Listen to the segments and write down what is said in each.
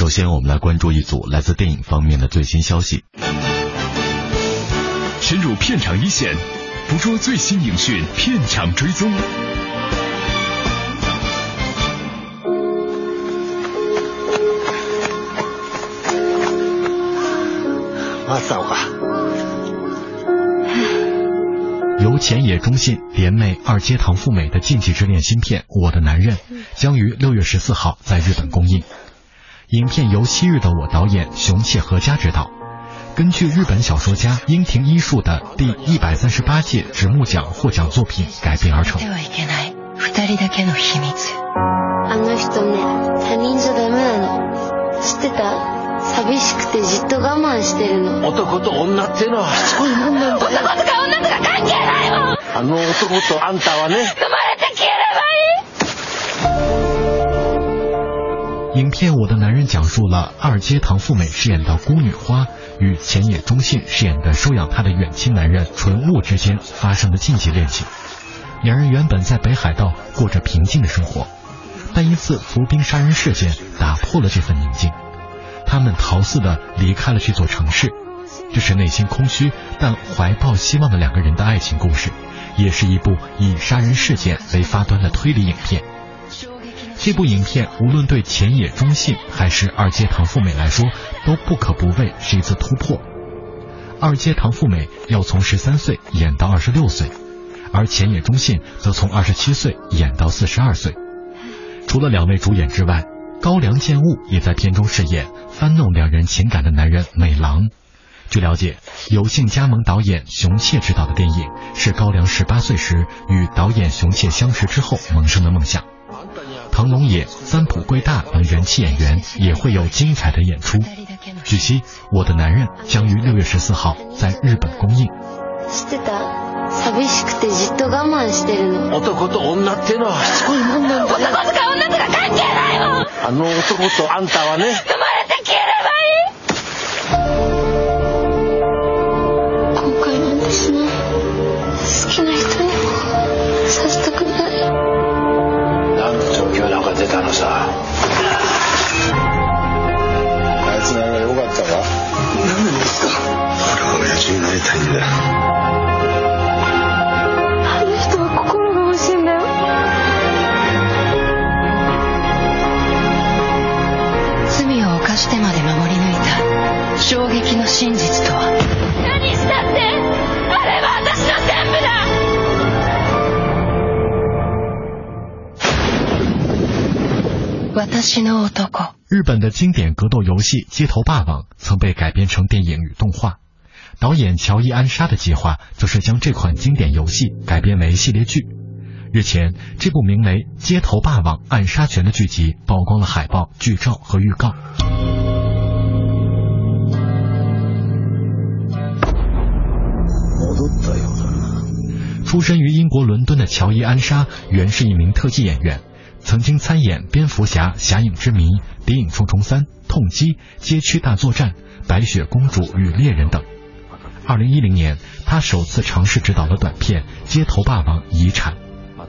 首先，我们来关注一组来自电影方面的最新消息。深入片场一线，捕捉最新影讯，片场追踪。我走吧。由浅野忠信、联袂二阶堂富美的禁忌之恋新片《我的男人》将于六月十四号在日本公映。影片由昔日的我导演熊切和家执导，根据日本小说家樱庭一树的第一百三十八届直木奖获奖作品改编而成。あの人ね、他人じゃダメなの。知ってた寂しくてじっと我慢してるの。男と女っていうのはしつこいもんなんだよ。男とか女とか関係ないもんあの男とあんたはね。 影片《我的男人》讲述了二阶堂富美饰演的孤女花与前野忠信饰演的收养她的远亲男人纯悟之间发生的禁忌恋情。两人原本在北海道过着平静的生活，但一次伏兵杀人事件打破了这份宁静。他们逃似的离开了这座城市，这是内心空虚但怀抱希望的两个人的爱情故事，也是一部以杀人事件为发端的推理影片。这部影片无论对前野忠信还是二阶堂富美来说，都不可不谓是一次突破。二阶堂富美要从十三岁演到二十六岁，而前野忠信则从二十七岁演到四十二岁。除了两位主演之外，高良健吾也在片中饰演翻弄两人情感的男人美郎。据了解，有幸加盟导演熊切执导的电影，是高良十八岁时与导演熊切相识之后萌生的梦想。唐龙野、三浦贵大等人气演员也会有精彩的演出。据悉，《我的男人》将于六月十四号在日本公映。知ってた寂しくてじっと我慢してるの。男と女っていうのはしつこいもんなんだよ。男とか女とか関係ないもんあの男とあんたはね。生まれて消えればいい 状況なんか出たのさ。あいつならよかったか何でですか？俺は親父になりたいんだよ。あの人は心が欲しいんだよ。罪を犯してまで守り抜いた衝撃の真実とは何したって？日本的经典格斗游戏《街头霸王》曾被改编成电影与动画，导演乔伊安沙的计划则是将这款经典游戏改编为系列剧。日前，这部名为《街头霸王暗杀拳》的剧集曝光了海报、剧照和预告。戻ったようだな。出身于英国伦敦的乔伊安莎原是一名特技演员， 曾经参演《蝙蝠侠：侠影之谜》《谍影重重三》《痛击》《街区大作战》《白雪公主与猎人》等。二零一零年，他首次尝试执导了短片《街头霸王遗产》，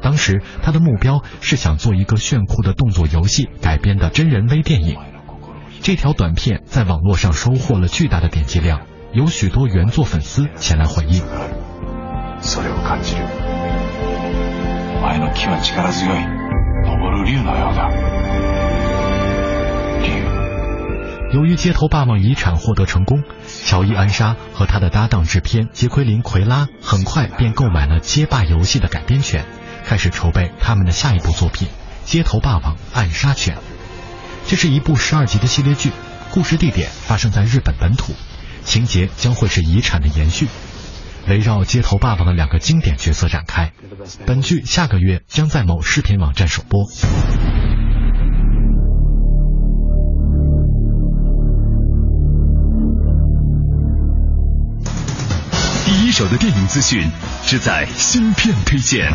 当时他的目标是想做一个炫酷的动作游戏改编的真人微电影。这条短片在网络上收获了巨大的点击量，有许多原作粉丝前来回应。それを感じるお前の気は力強い 昇る竜のようだ竜由于《街头霸王遗产》获得成功，乔伊安莎和他的搭档制片杰奎琳奎拉很快便购买了街霸游戏的改编权，开始筹备他们的下一部作品《街头霸王暗杀拳》。这是一部十二集的系列剧，故事地点发生在日本本土，情节将会是遗产的延续。 围绕街头霸王的两个经典角色展开。本剧下个月将在某视频网站首播。第一手的电影资讯只在芯片推荐。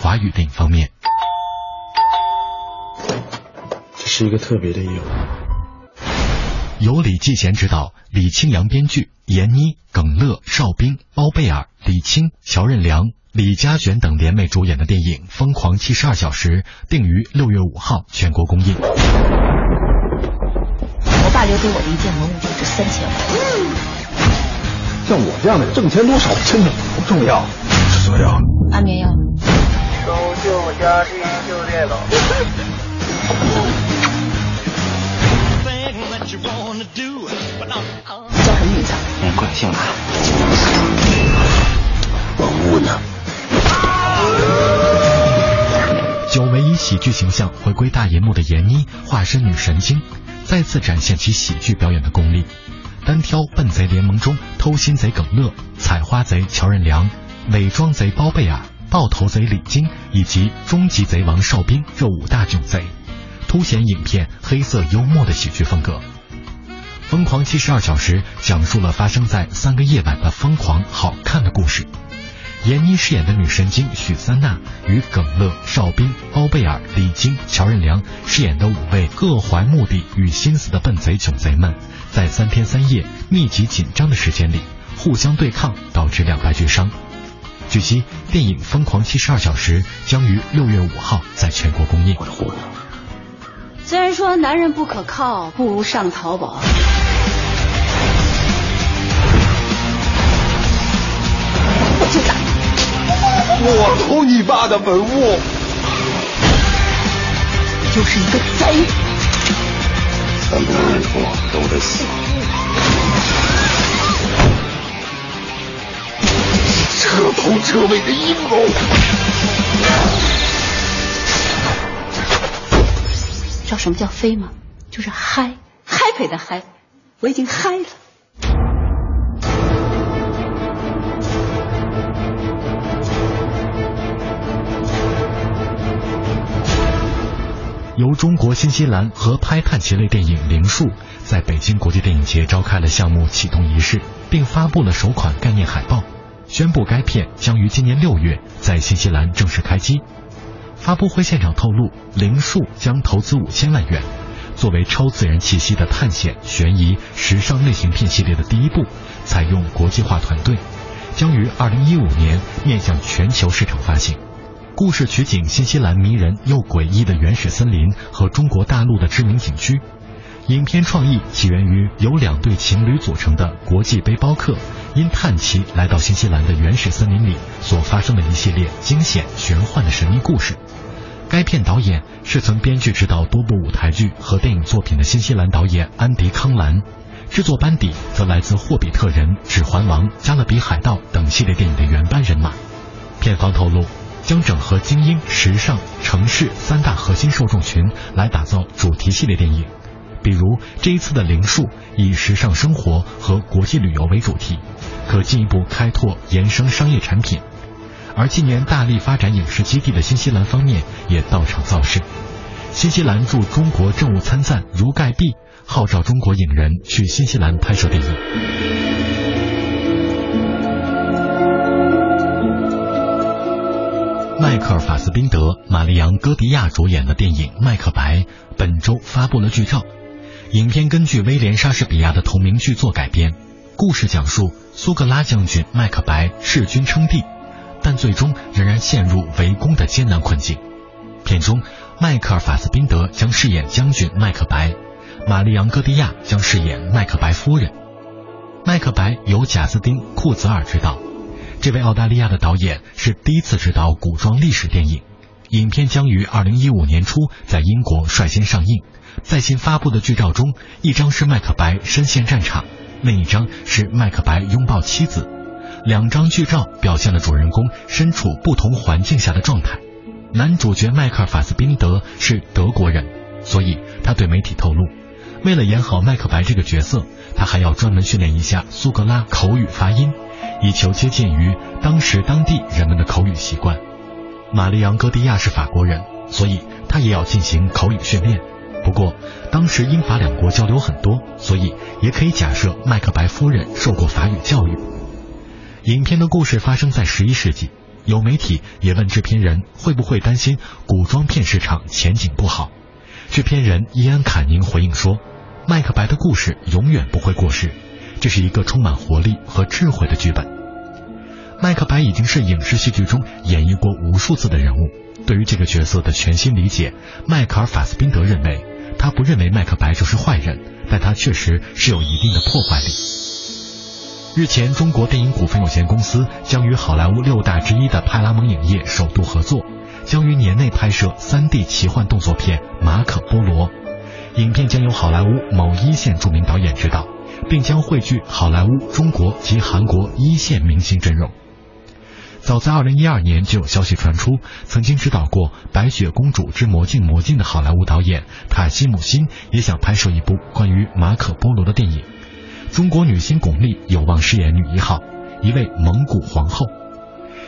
华语电影方面。这是一个特别的业务由李继贤执导，李清扬编剧，闫妮、耿乐、邵兵、包贝尔、李青、乔任梁、李嘉璇等联袂主演的电影《疯狂七十二小时》定于六月五号全国公映。我爸留给我的一件文物就值三千万。像我这样的挣钱多少真的不重要，是什么药？安眠药。搜救家庭就这个。叫叫什么名字？嗯，贵姓马。文物呢？久违以喜剧形象回归大银幕的闫妮，化身女神经，再次展现其喜剧表演的功力。单挑笨贼联盟中偷心贼耿乐、采花贼乔任梁、伪装贼包贝尔、爆头贼李菁以及终极贼王邵兵这五大囧贼，凸显影片黑色幽默的喜剧风格。《疯狂七十二小时》讲述了发生在三个夜晚的疯狂好看的故事。闫妮饰演的女神经许三娜与耿乐、邵兵、包贝尔、李菁、乔任梁饰演的五位各怀目的与心思的笨贼囧贼们，在三天三夜密集紧张的时间里互相对抗，导致两败俱伤。据悉，电影《疯狂七十二小时》将于六月五号在全国公映。虽然说男人不可靠，不如上淘宝。我就打！我偷你爸的文物，你就是一个贼！三个人我都得死！彻头彻尾的阴谋！知道什么叫飞吗？就是嗨，happy 的嗨，我已经嗨了。由中国新西兰合拍探奇类电影《灵树》在北京国际电影节召开了项目启动仪式，并发布了首款概念海报，宣布该片将于今年六月在新西兰正式开机。发布会现场透露，《灵树》将投资五千万元，作为超自然气息的探险、悬疑、时尚类型片系列的第一部，采用国际化团队，将于二零一五年面向全球市场发行。故事取景新西兰迷人又诡异的原始森林和中国大陆的知名景区。影片创意起源于由两对情侣组成的国际背包客因探奇来到新西兰的原始森林里所发生的一系列惊险玄幻的神秘故事。该片导演是曾编剧指导多部舞台剧和电影作品的新西兰导演安迪·康兰，制作班底则来自《霍比特人》《指环王》《加勒比海盗》等系列电影的原班人马。片方透露。将整合精英、时尚、城市三大核心受众群来打造主题系列电影，比如这一次的《灵树》以时尚生活和国际旅游为主题，可进一步开拓延伸商业产品。而今年大力发展影视基地的新西兰方面也到场造势，新西兰驻中国政务参赞如盖碧号召中国影人去新西兰拍摄电影。迈克尔·法斯宾德、玛丽昂·戈迪亚主演的电影《麦克白》本周发布了剧照。影片根据威廉·莎士比亚的同名剧作改编，故事讲述苏格拉将军麦克白弑君称帝，但最终仍然陷入围攻的艰难困境。片中，迈克尔·法斯宾德将饰演将军麦克白，玛丽昂·戈迪亚将饰演麦克白夫人。麦克白由贾斯汀·库泽尔执导。这位澳大利亚的导演是第一次执导古装历史电影，影片将于二零一五年初在英国率先上映。在新发布的剧照中，一张是麦克白身陷战场，另一张是麦克白拥抱妻子。两张剧照表现了主人公身处不同环境下的状态。男主角迈克尔·法斯宾德是德国人，所以他对媒体透露，为了演好麦克白这个角色，他还要专门训练一下苏格拉口语发音。以求接近于当时当地人们的口语习惯。玛丽昂·戈迪亚是法国人，所以他也要进行口语训练。不过，当时英法两国交流很多，所以也可以假设麦克白夫人受过法语教育。影片的故事发生在十一世纪，有媒体也问制片人会不会担心古装片市场前景不好。制片人伊安·坎宁回应说：“麦克白的故事永远不会过时，这是一个充满活力和智慧的剧本。”麦克白已经是影视戏剧中演绎过无数次的人物。对于这个角色的全新理解，迈克尔·法斯宾德认为，他不认为麦克白就是坏人，但他确实是有一定的破坏力。日前，中国电影股份有限公司将与好莱坞六大之一的派拉蒙影业首度合作，将于年内拍摄 3D 奇幻动作片《马可波罗》。影片将由好莱坞某一线著名导演执导，并将汇聚好莱坞、中国及韩国一线明星阵容。早在2012年就有消息传出，曾经指导过《白雪公主之魔镜魔镜》的好莱坞导演塔西姆辛也想拍摄一部关于马可波罗的电影。中国女星巩俐有望饰演女一号，一位蒙古皇后。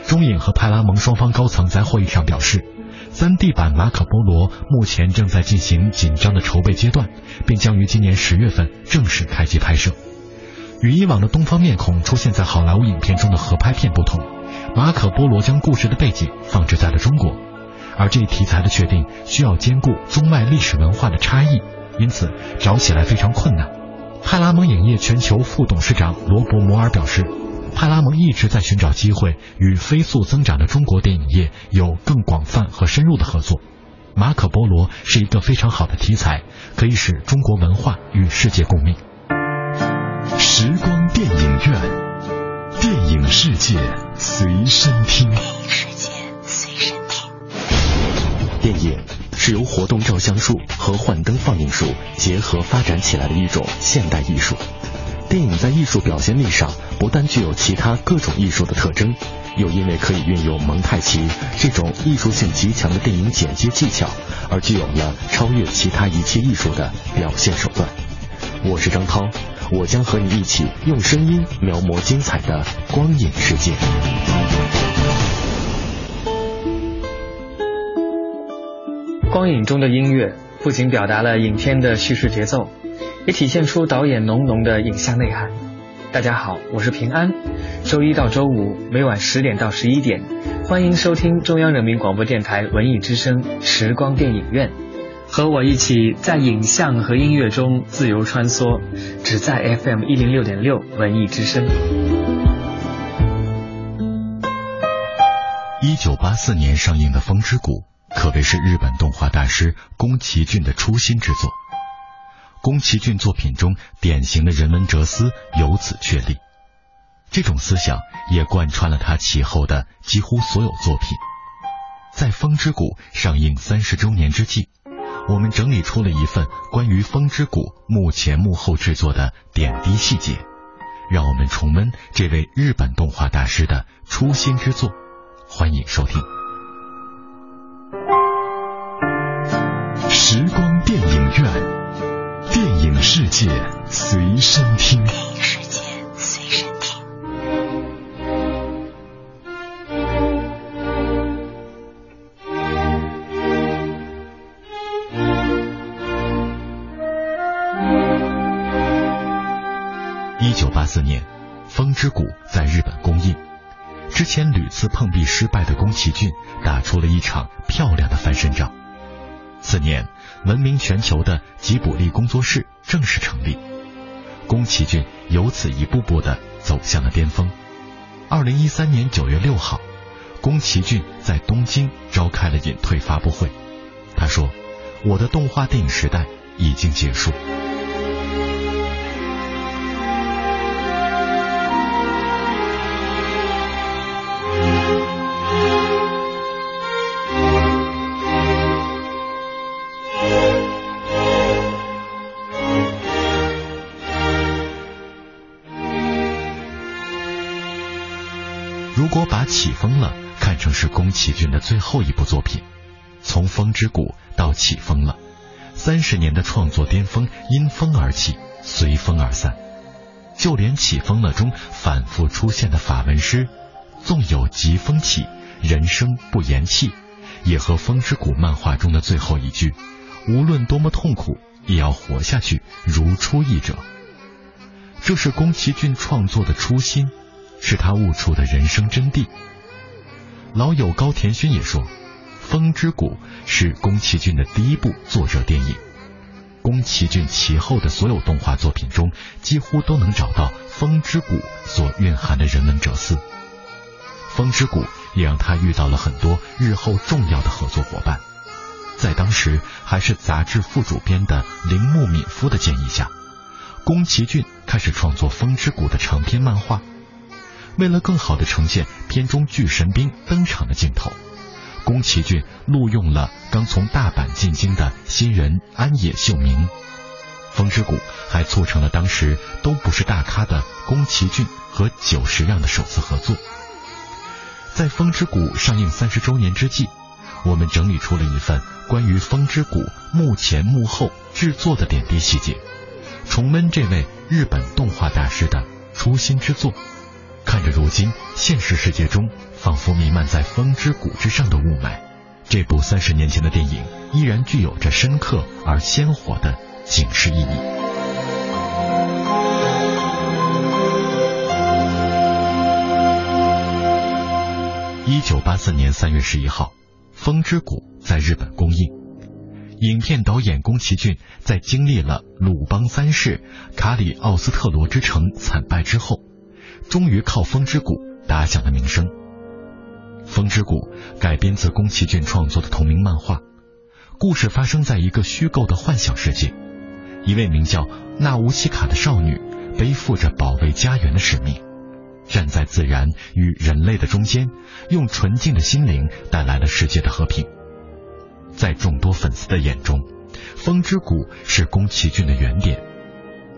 中影和派拉蒙双方高层在会议上表示，3D 版马可波罗目前正在进行紧张的筹备阶段，并将于今年十月份正式开机拍摄。与以往的东方面孔出现在好莱坞影片中的合拍片不同。马可波罗将故事的背景放置在了中国，而这一题材的确定需要兼顾中外历史文化的差异，因此找起来非常困难。派拉蒙影业全球副董事长罗伯·摩尔表示，派拉蒙一直在寻找机会与飞速增长的中国电影业有更广泛和深入的合作。马可波罗是一个非常好的题材，可以使中国文化与世界共鸣。时光电影院。电影世界随身听。电影世界随身听。电影是由活动照相术和幻灯放映术结合发展起来的一种现代艺术。电影在艺术表现力上不但具有其他各种艺术的特征，又因为可以运用蒙太奇这种艺术性极强的电影剪接技巧，而具有了超越其他一切艺术的表现手段。我是张涛。我将和你一起用声音描摹精彩的光影世界。光影中的音乐不仅表达了影片的叙事节奏，也体现出导演浓浓的影像内涵。大家好，我是平安。周一到周五每晚十点到十一点，欢迎收听中央人民广播电台文艺之声时光电影院。和我一起在影像和音乐中自由穿梭，只在 FM 一零六点六文艺之声。一九八四年上映的《风之谷》可谓是日本动画大师宫崎骏的初心之作。宫崎骏作品中典型的人文哲思由此确立，这种思想也贯穿了他其后的几乎所有作品。在《风之谷》上映三十周年之际。我们整理出了一份关于《风之谷》幕前幕后制作的点滴细节，让我们重温这位日本动画大师的初心之作。欢迎收听《时光电影院》电影世界随身听。电影世界随身听。一九八四年，《风之谷》在日本公映。之前屡次碰壁失败的宫崎骏打出了一场漂亮的翻身仗。次年，闻名全球的吉卜力工作室正式成立，宫崎骏由此一步步的走向了巅峰。二零一三年九月六号，宫崎骏在东京召开了隐退发布会。他说：“我的动画电影时代已经结束。”疯了看成是宫崎骏的最后一部作品，从风之谷到起风了，三十年的创作巅峰因风而起，随风而散。就连起风了中反复出现的法文诗“纵有疾风起，人生不言弃”，也和风之谷漫画中的最后一句“无论多么痛苦，也要活下去”如出一辙。这是宫崎骏创作的初心。是他悟出的人生真谛。老友高田勋也说，《风之谷》是宫崎骏的第一部作者电影。宫崎骏其后的所有动画作品中，几乎都能找到《风之谷》所蕴含的人文哲思。《风之谷》也让他遇到了很多日后重要的合作伙伴。在当时还是杂志副主编的铃木敏夫的建议下，宫崎骏开始创作《风之谷》的长篇漫画。为了更好地呈现片中巨神兵登场的镜头。宫崎骏录用了刚从大阪进京的新人安野秀明，《风之谷》还促成了当时都不是大咖的宫崎骏和久石让的首次合作。在《风之谷》上映三十周年之际，我们整理出了一份关于《风之谷》幕前幕后制作的点滴细节，重温这位日本动画大师的初心之作。看着如今现实世界中仿佛弥漫在风之谷之上的雾霾，这部三十年前的电影依然具有着深刻而鲜活的警示意义。一九八四年三月十一号，《风之谷》在日本公映。影片导演宫崎骏在经历了鲁邦三世、卡里奥斯特罗之城惨败之后。终于靠《风之谷》打响了名声。《风之谷》改编自宫崎骏创作的同名漫画，故事发生在一个虚构的幻想世界。一位名叫纳乌西卡的少女背负着保卫家园的使命，站在自然与人类的中间，用纯净的心灵带来了世界的和平。在众多粉丝的眼中，《风之谷》是宫崎骏的原点。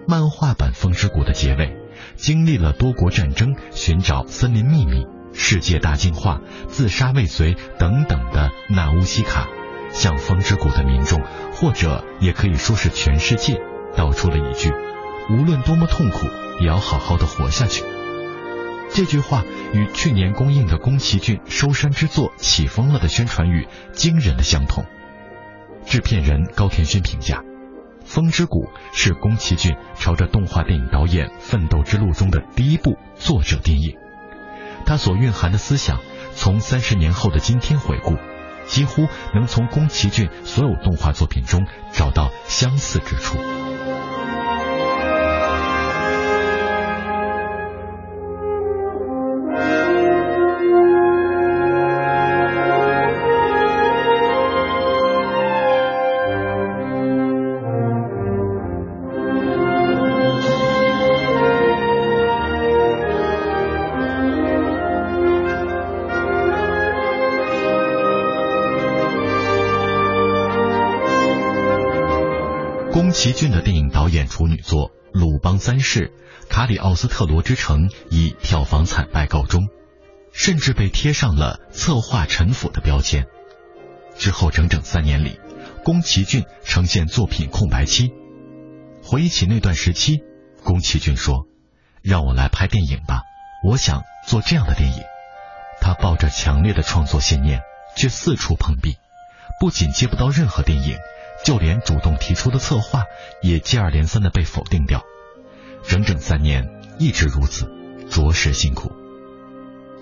漫画版《风之谷》的结尾。经历了多国战争、寻找森林秘密、世界大进化、自杀未遂等等的纳乌西卡，向风之谷的民众，或者也可以说是全世界，道出了一句：无论多么痛苦，也要好好的活下去。这句话与去年公映的宫崎骏收山之作《起风了》的宣传语惊人的相同。制片人高田勋评价。《风之谷》是宫崎骏朝着动画电影导演奋斗之路中的第一部作者电影，它所蕴含的思想，从三十年后的今天回顾，几乎能从宫崎骏所有动画作品中找到相似之处。宫崎骏的电影导演处女作《鲁邦三世》《卡里奥斯特罗之城》以票房惨败告终，甚至被贴上了策划陈腐的标签。之后整整三年里，宫崎骏呈现作品空白期。回忆起那段时期，宫崎骏说：“让我来拍电影吧，我想做这样的电影。”他抱着强烈的创作信念，却四处碰壁，不仅接不到任何电影。就连主动提出的策划也接二连三的被否定掉，整整三年一直如此，着实辛苦。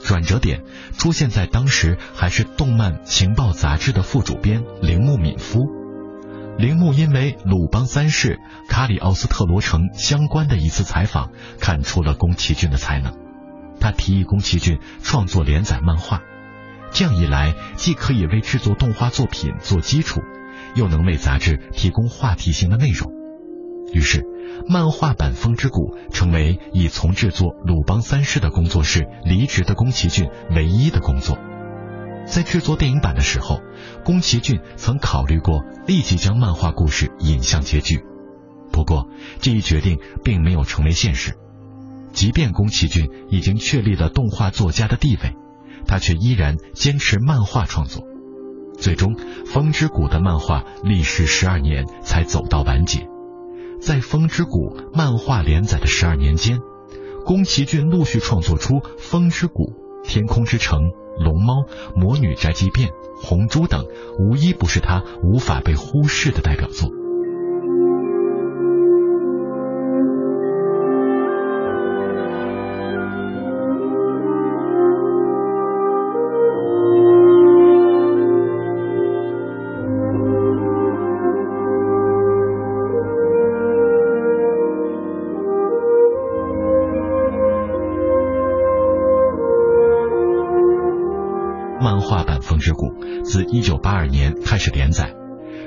转折点出现在当时还是动漫情报杂志的副主编铃木敏夫。铃木因为鲁邦三世、卡里奥斯特罗城相关的一次采访，看出了宫崎骏的才能，他提议宫崎骏创作连载漫画，这样一来既可以为制作动画作品做基础。又能为杂志提供话题性的内容，于是漫画版《风之谷》成为已从制作《鲁邦三世》的工作室离职的宫崎骏唯一的工作。在制作电影版的时候，宫崎骏曾考虑过立即将漫画故事引向结局，不过这一决定并没有成为现实。即便宫崎骏已经确立了动画作家的地位，他却依然坚持漫画创作。最终，《风之谷》的漫画历时十二年才走到完结。在《风之谷》漫画连载的十二年间，宫崎骏陆续创作出《风之谷》《天空之城》《龙猫》《魔女宅急便》《红猪》等，无一不是他无法被忽视的代表作。《风之谷》自1982年开始连载，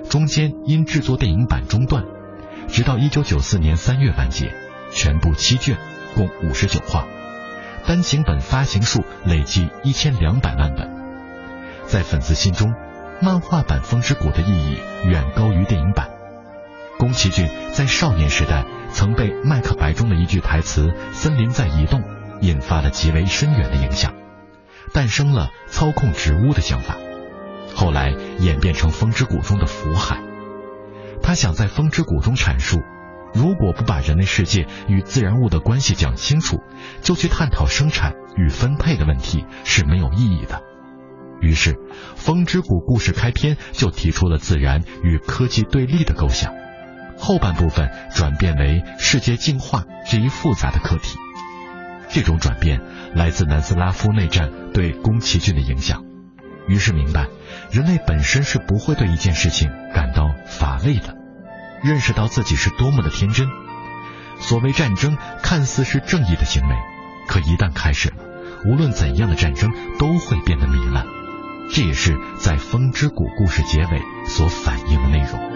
中间因制作电影版中断，直到1994年3月完结，全部七卷，共59话，单行本发行数累计1200万本。在粉丝心中，漫画版《风之谷》的意义远高于电影版。宫崎骏在少年时代曾被《麦克白》中的一句台词“森林在移动”引发了极为深远的影响，诞生了操控植物的想法，后来演变成《风之谷》中的福海。他想在《风之谷》中阐述，如果不把人类世界与自然物的关系讲清楚，就去探讨生产与分配的问题是没有意义的。于是，《风之谷》故事开篇就提出了自然与科技对立的构想。后半部分转变为世界进化这一复杂的课题，这种转变来自南斯拉夫内战对宫崎骏的影响。于是明白，人类本身是不会对一件事情感到乏味的，认识到自己是多么的天真。所谓战争看似是正义的行为，可一旦开始了，无论怎样的战争都会变得糜烂。这也是在《风之谷》故事结尾所反映的内容。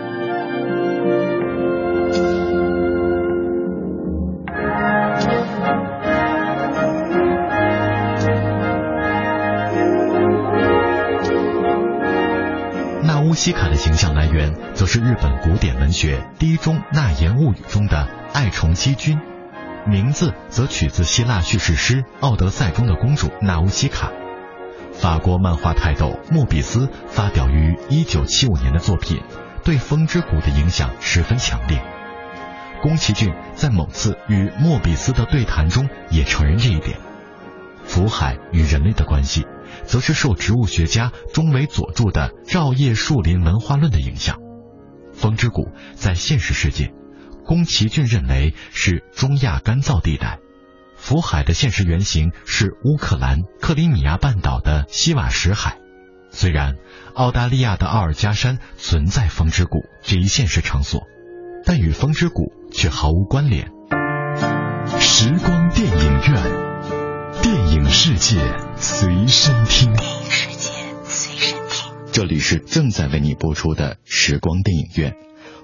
乌西卡的形象来源，则是日本古典文学《第一中纳言物语》中的爱宠姬君，名字则取自希腊叙事诗《奥德赛》中的公主纳乌西卡。法国漫画泰斗莫比斯发表于1975年的作品，对《风之谷》的影响十分强烈。宫崎骏在某次与莫比斯的对谈中也承认这一点。福海与人类的关系。则是受植物学家中尾佐助的《照叶树林文化论》的影响。风之谷在现实世界，宫崎骏认为是中亚干燥地带；福海的现实原型是乌克兰克里米亚半岛的西瓦什海。虽然澳大利亚的奥尔加山存在风之谷这一现实场所，但与风之谷却毫无关联。时光电影院。电影世界随身听。电影世界随身听。这里是正在为你播出的时光电影院，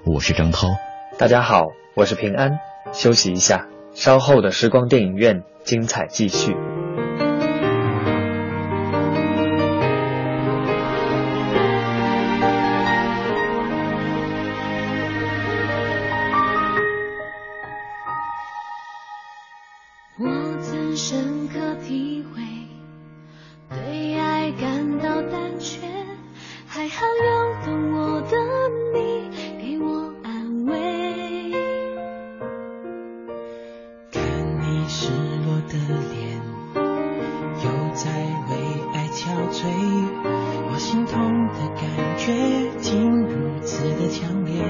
我是张涛。大家好，我是平安。休息一下，稍后的时光电影院精彩继续。在为爱憔悴我心痛的感觉竟如此的强烈。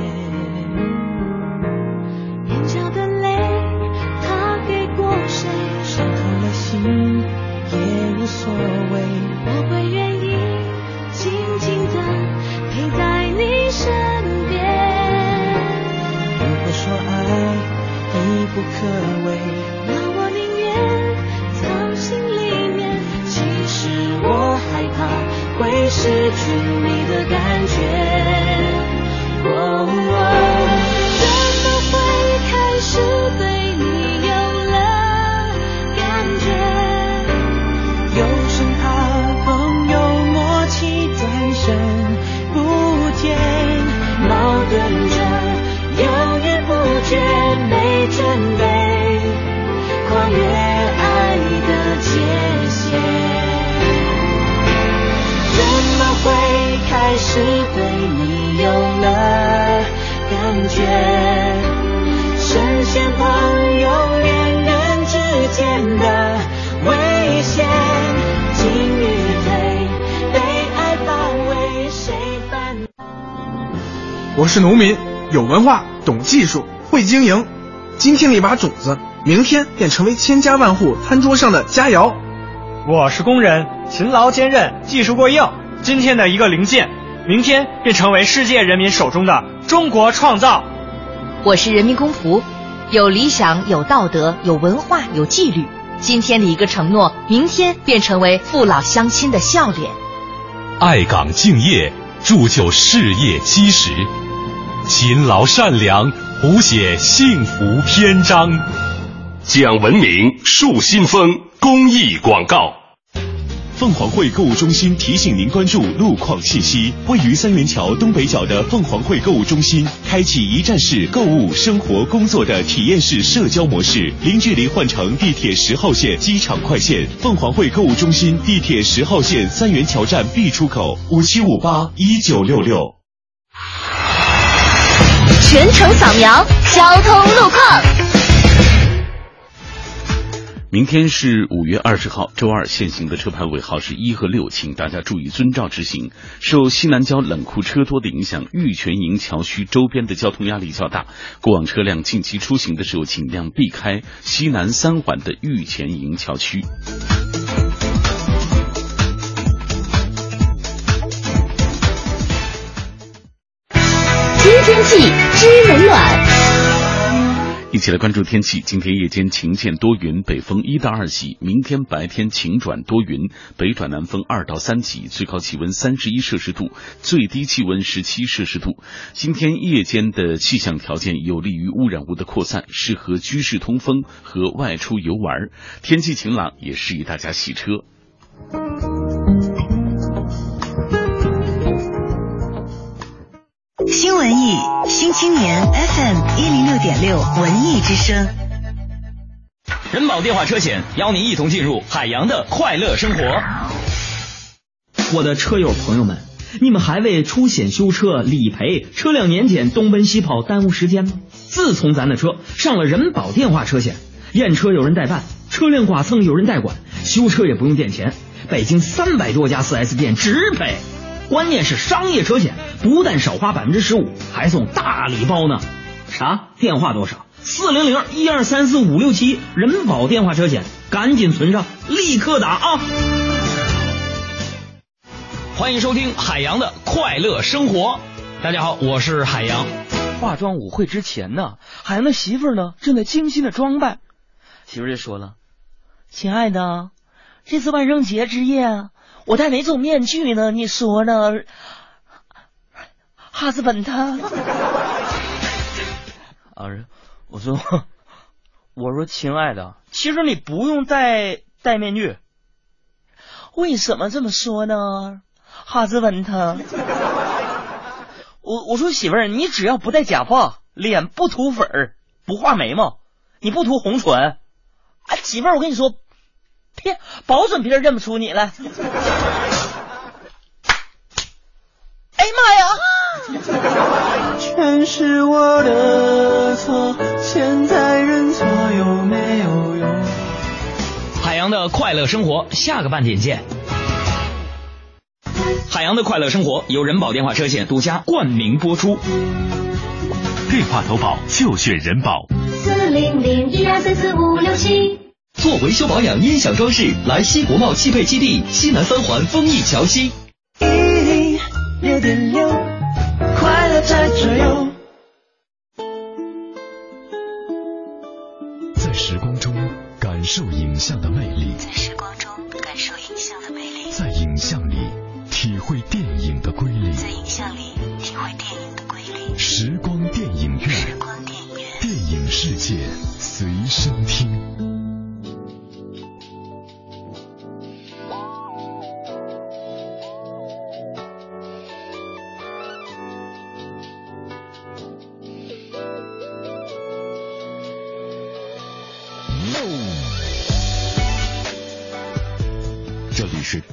是农民，有文化，懂技术，会经营。今天的一把种子，明天便成为千家万户餐桌上的佳肴。我是工人，勤劳坚韧，技术过硬。今天的一个零件，明天便成为世界人民手中的中国创造。我是人民公仆，有理想，有道德，有文化，有纪律。今天的一个承诺，明天便成为父老乡亲的笑脸。爱岗敬业，铸就事业基石；勤劳善良，谱写幸福篇章。讲文明，树新风，公益广告。凤凰汇购物中心提醒您关注路况信息。位于三元桥东北角的凤凰汇购物中心，开启一站式购物、生活、工作的体验式社交模式，零距离换乘地铁十号线机场快线。凤凰汇购物中心地铁十号线三元桥站 B 出口，五七五八一九六六。全程扫描交通路况。明天是五月二十号，周二，限行的车牌尾号是一和六，请大家注意遵照执行。受西南郊冷库车多的影响，玉泉营桥区周边的交通压力较大，过往车辆近期出行的时候，尽量避开西南三环的玉泉营桥区。知天气，知冷暖。一起来关注天气。今天夜间晴见多云，北风一到二级。明天白天晴转多云，北转南风二到三级，最高气温三十一摄氏度，最低气温十七摄氏度。今天夜间的气象条件有利于污染物的扩散，适合居室通风和外出游玩。天气晴朗，也适宜大家洗车。新文艺新青年 FM 一零六点六文艺之声，人保电话车险邀您一同进入海洋的快乐生活。我的车友朋友们，你们还为出险修车、理赔、车辆年检东奔西跑耽误时间吗？自从咱的车上了人保电话车险，验车有人代办，车辆剐蹭有人代管，修车也不用垫钱，北京三百多家四 S 店直赔。关键是商业车险不但少花百分之十五，还送大礼包呢。啥？电话多少？四零零一二三四五六七，人保电话车险，赶紧存上，立刻打啊！欢迎收听海洋的快乐生活。大家好，我是海洋。化妆舞会之前呢，海洋的媳妇儿呢正在精心的装扮。媳妇儿就说了：“亲爱的，这次万圣节之夜。”我戴哪种面具呢？你说呢？哈斯本他。啊，我说，我说，亲爱的，其实你不用戴戴面具。为什么这么说呢？哈斯本他。我我说媳妇儿，你只要不戴假发，脸不涂粉儿，不画眉毛，你不涂红唇，啊，媳妇儿，我跟你说。别，保准别人认不出你来。哎呀妈呀！全是我的错，现在认错有没有用？海洋的快乐生活，下个半点见。海洋的快乐生活由人保电话车险独家冠名播出，电话投保就选人保。四零零一二三四五六七。做维修保养、音响装饰，来西国贸汽配基地西南三环丰益桥西。一六点六，快乐在左右。在时光中感受影像的魅力，在时光中感受影像的魅力，在影像里体会电影的瑰丽，在影像里体会电影的瑰丽。时光电影院，时光电影院，电影世界随身听。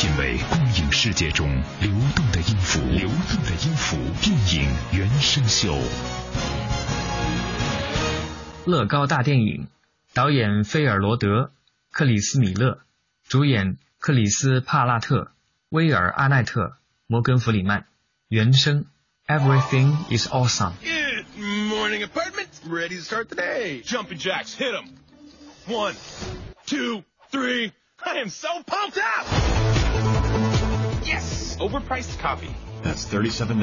品味光影世界中流动的音符，流动的音符，电影原声秀。乐高大电影，导演菲尔罗德、克里斯米勒，主演克里斯帕拉特、威尔阿奈特、摩根弗里曼，原声 Everything is awesome。Morning apartment, ready to start the day. Jumping jacks, hit 'em. One, two, three. I am so pumped up! Overpriced coffee. That's $37.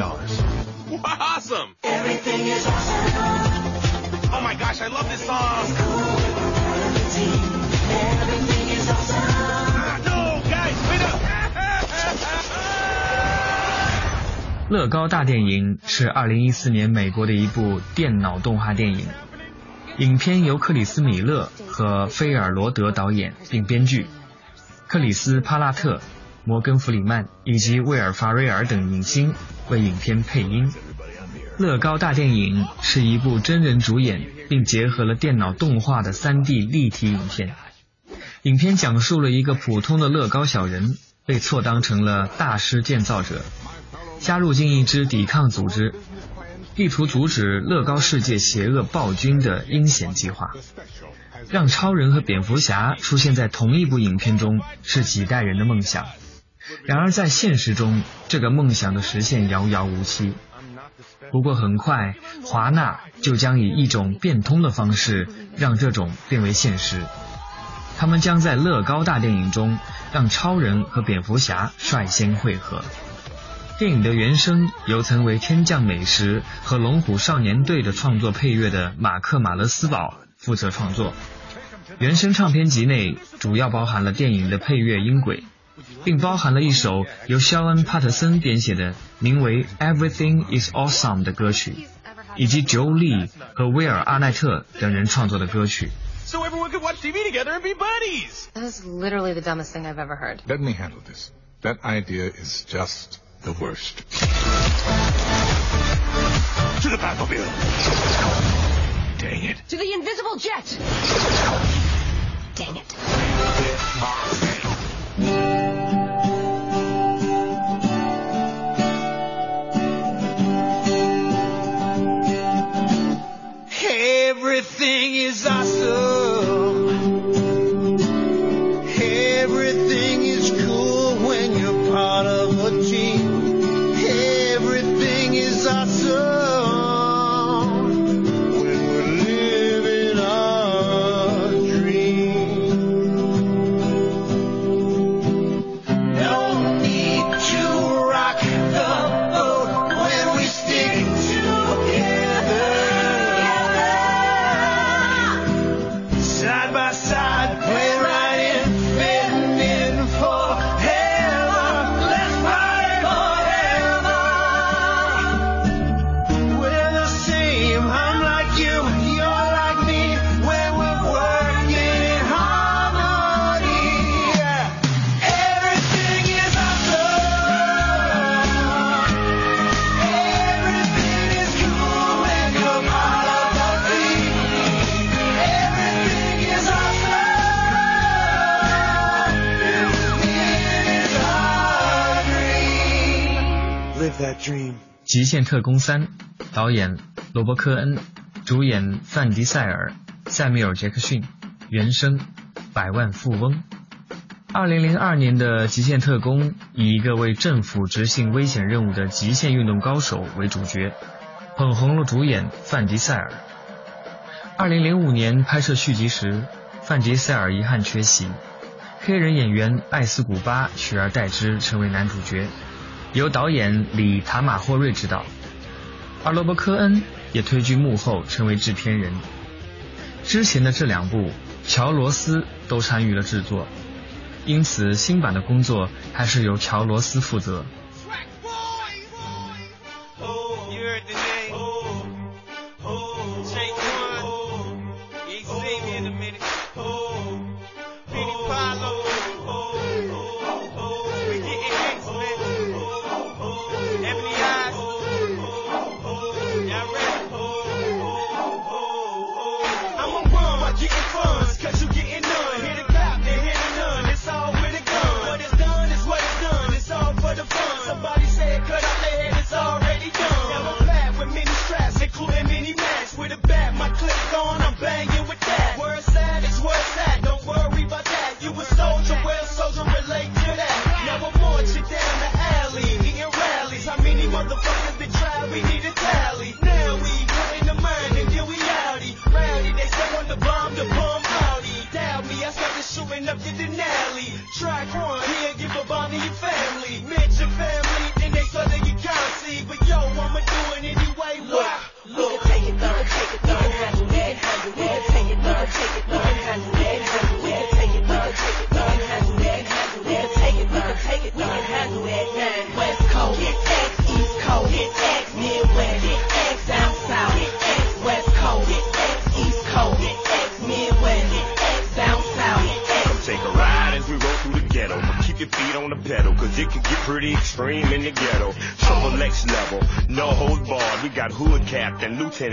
Awesome! Everything is awesome. Oh my gosh, I love this song. Everything is awesome. Ah, no, guys, wait up! 乐高大电影是2014年美国的一部电脑动画电影，影片由克里斯米勒和菲尔罗德导演并编剧，克里斯帕拉特、摩根弗里曼以及威尔法瑞尔等影星为影片配音。乐高大电影是一部真人主演并结合了电脑动画的 3D 立体影片。影片讲述了一个普通的乐高小人被错当成了大师建造者。加入进一支抵抗组织，意图阻止乐高世界邪恶暴君的阴险计划。让超人和蝙蝠侠出现在同一部影片中是几代人的梦想，然而在现实中，这个梦想的实现遥遥无期。不过很快，华纳就将以一种变通的方式让这种变为现实。他们将在乐高大电影中让超人和蝙蝠侠率先会合。电影的原声由曾为《天降美食》和《龙虎少年队》的创作配乐的马克·马勒斯堡负责创作。原声唱片集内主要包含了电影的配乐音轨，并包含了一首由肖恩·帕特森编写的名为《Everything Is Awesome》的歌曲，以及 Joe Lee 和威尔·阿奈特等人创作的歌曲。 So everyone could watch TV together and be buddies! That is literally the dumbest thing I've ever heard. Let me handle this. That idea is just the worst. To the Batmobile! Dang it. To the invisible jet! Dang it. Is awesome. 极限特工三》，导演罗伯·科恩，主演范迪塞尔、塞缪尔·杰克逊，原声《百万富翁》。二零零二年的《极限特工》以一个为政府执行危险任务的极限运动高手为主角，捧红了主演范迪塞尔。二零零五年拍摄续集时，范迪塞尔遗憾缺席，黑人演员艾斯古巴取而代之成为男主角。由导演里塔马霍瑞执导，而罗伯·科恩也退居幕后，成为制片人。之前的这两部，乔罗斯都参与了制作，因此新版的工作还是由乔罗斯负责。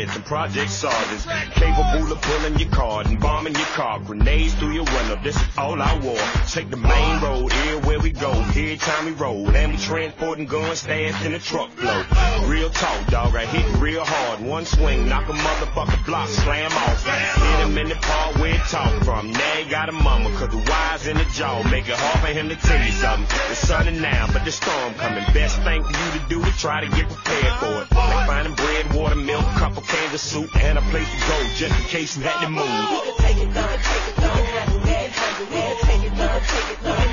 And project sergeants. Capable of pulling your card and bombing your car. Grenades through your window, this is all I wore. Take the main road, here where we go. Every time we roll, and we transporting guns stashed in the truck float. Real talk, dog, I hit real hard. One swing, knock a motherfucker block, slam off. Hit him in the paw where it talk from. Now he got a mama, cause the wires in the jaw make it hard for him to tell you something. The sun is now, but the storm coming. Best thing for you to do is try to get prepared for it. Like finding bread, of soup, and a place to go just in case you had to move. Take it, love, take it, love, handle it, handle it. Take it, love, take it, love,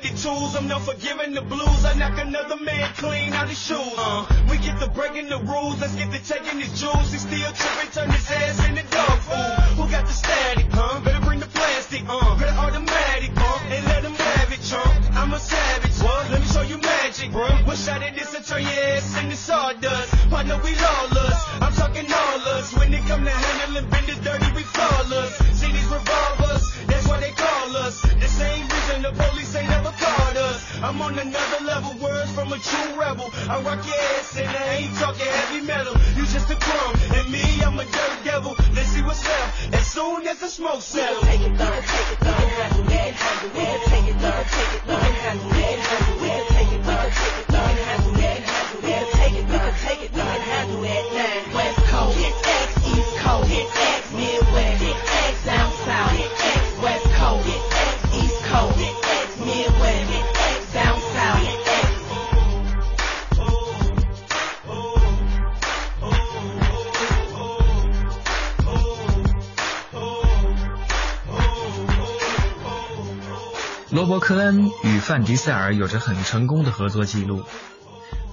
to the tools, I'm not forgiving the blues. I knock another man clean out his shoes. Uh, we get to breaking the rules, let's get to taking his jewels. He still tripping, turn his ass into dog food. Who got the static, huh? Better bring the plastic, uh. Better automatic, uh. And let him have it, chunk. I'm a savage, what? Let me show you magic, bro. One shot at this and turn your ass into sawdust. Partner, we lawless. On another level, words from a true rebel. I rock your ass and I ain't talking heavy metal. You just a crumb, and me, I'm a dirt devil. Let's see what's left as soon as the smoke settles. Take it, love, take it, love, handle it, handle it. Take it, love, take it, love, handle it, 科恩与范迪塞尔有着很成功的合作记录。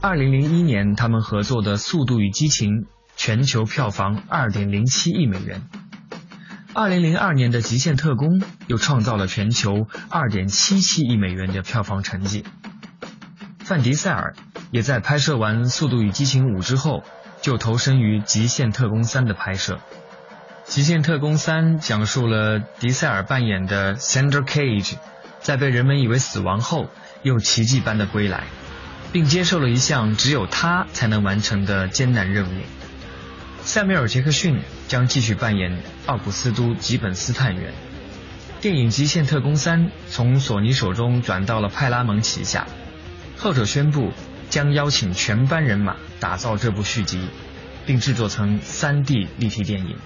二零零一年，他们合作的《速度与激情》全球票房二点零七亿美元。二零零二年的《极限特工》又创造了全球二点七七亿美元的票房成绩。范迪塞尔也在拍摄完《速度与激情五》之后，就投身于《极限特工三》的拍摄。《极限特工三》讲述了迪塞尔扮演的 Sandra Cage 在被人们以为死亡后，又奇迹般的归来，并接受了一项只有他才能完成的艰难任务。塞缪尔·杰克逊将继续扮演奥古斯都·吉本斯探员。电影《极限特工三》从索尼手中转到了派拉蒙旗下，后者宣布将邀请全班人马打造这部续集，并制作成 3D 立体电影。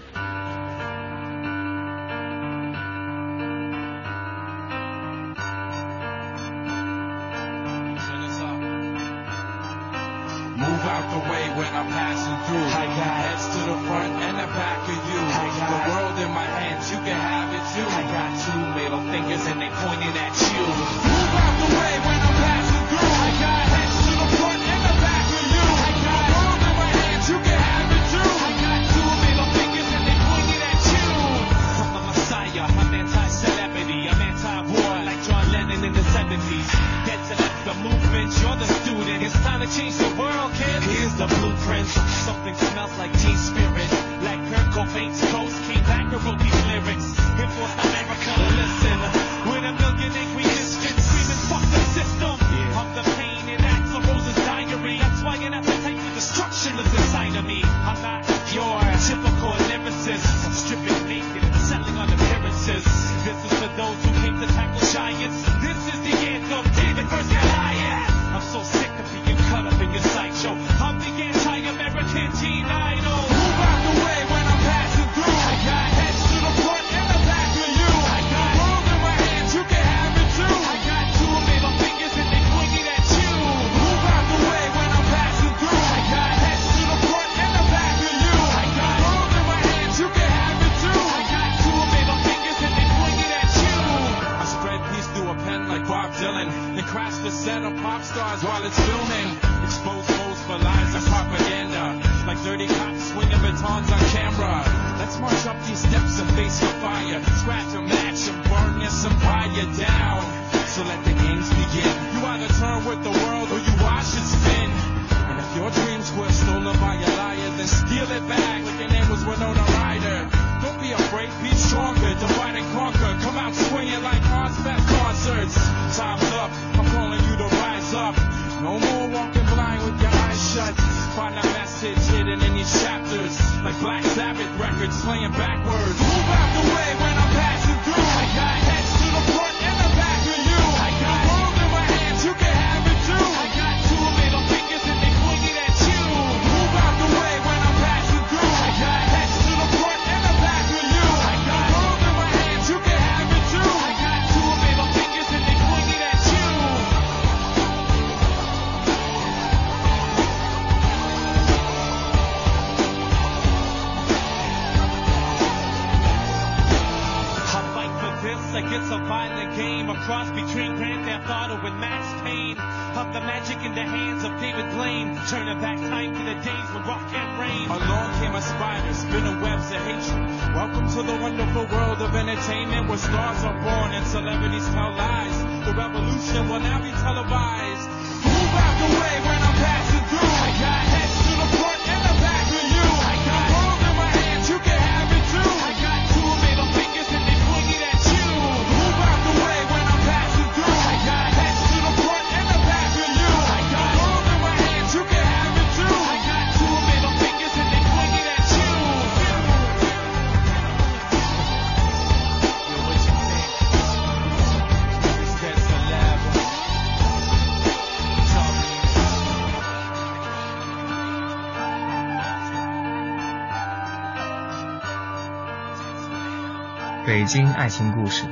京爱情故事，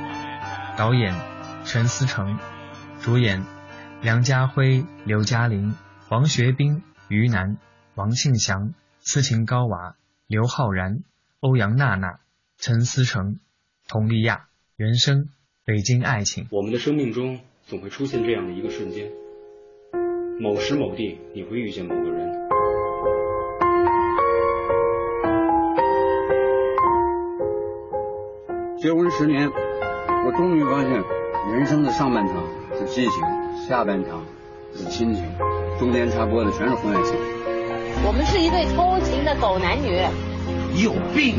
导演陈思诚，主演梁家辉、刘嘉玲、王学兵、于南、王庆祥、斯琴高娃、刘昊然、欧阳娜娜、陈思诚、佟丽娅。原声《北京爱情》。我们的生命中总会出现这样的一个瞬间，某时某地你会遇见某个人。结婚十年，我终于发现，人生的上半场是激情，下半场是亲情，中间插播的全是婚外情。我们是一对偷情的狗男女。你有病！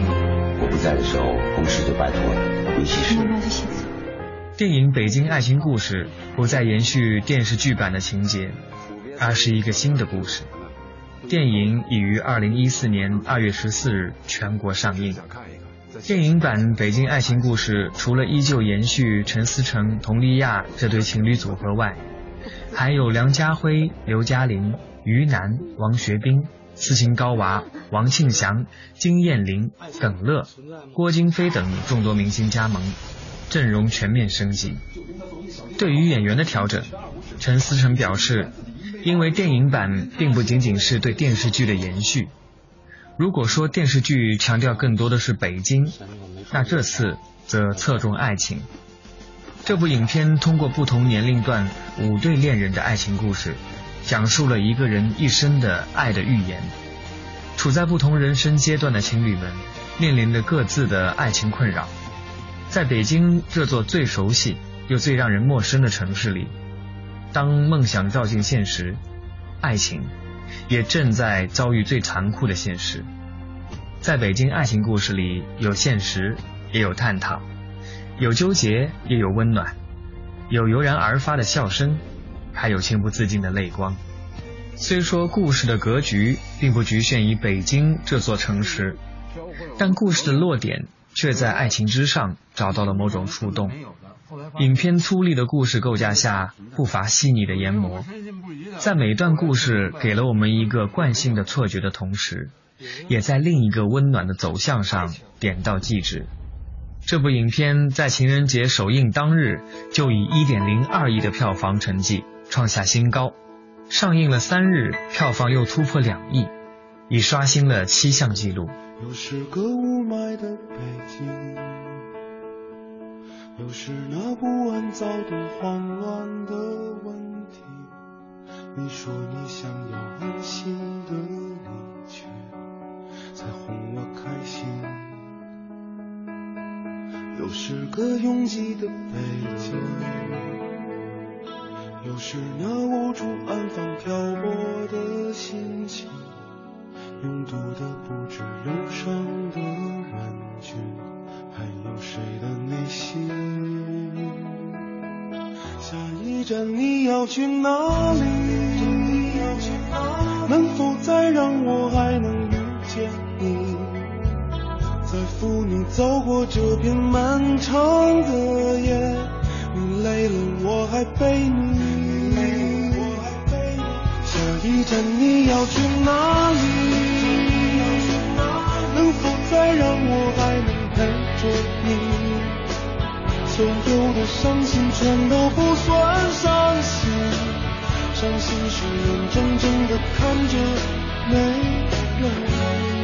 我不在的时候，公事就拜托了，你其实。电影《北京爱情故事》不再延续电视剧版的情节，而是一个新的故事。电影已于二零一四年二月十四日全国上映。电影版《北京爱情故事》除了依旧延续陈思诚、佟丽娅这对情侣组合外，还有梁家辉、刘嘉玲、于南、王学兵、斯琴高娃、王庆祥、金燕玲、耿乐、郭京飞等众多明星加盟，阵容全面升级。对于演员的调整，陈思诚表示，因为电影版并不仅仅是对电视剧的延续。如果说电视剧强调更多的是北京，那这次则侧重爱情。这部影片通过不同年龄段五对恋人的爱情故事，讲述了一个人一生的爱的寓言。处在不同人生阶段的情侣们，面临着各自的爱情困扰。在北京这座最熟悉又最让人陌生的城市里，当梦想照进现实，爱情。也正在遭遇最残酷的现实。在北京爱情故事里，有现实，也有探讨，有纠结，也有温暖，有油然而发的笑声，还有情不自禁的泪光。虽说故事的格局并不局限于北京这座城市，但故事的落点却在爱情之上找到了某种触动。影片粗粝的故事构架下，不乏细腻的研磨，在每段故事给了我们一个惯性的错觉的同时，也在另一个温暖的走向上点到即止。这部影片在情人节首映当日就以一点零二亿的票房成绩创下新高，上映了三日，票房又突破两亿，已刷新了七项纪录。又是个雾霾的北京。又是那不安、躁动、慌乱的问题。你说你想要安心的离去，才哄我开心。又是个拥挤的北京，又是那无处安放、漂泊的心情，拥堵的不止忧伤的人群。还有谁的内心？下一站你要去哪里？能否再让我还能遇见你？再扶你走过这片漫长的夜，你累了我还背你。下一站你要去哪里？能否再让我还能？陪着你，所有的伤心全都不算伤心，伤心是眼睁睁的看着没人。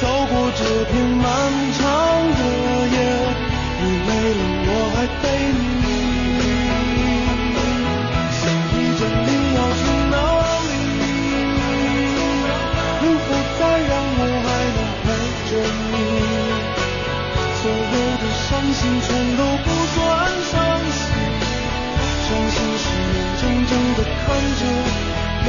走过这片漫长的夜，你累了我还陪你。下一站你要去哪里？能否再让我还能陪着你？所有的伤心全都不算伤心，伤心是眼睁睁的看着没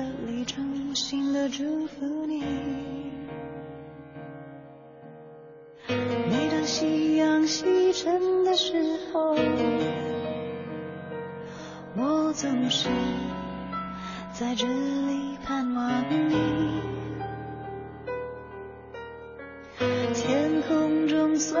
这里衷心的祝福你。每当夕阳西沉的时候，我总是在这里盼望你。天空中虽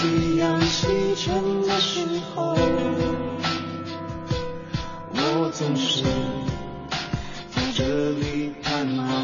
夕阳西沉的时候，我总是在这里盼望。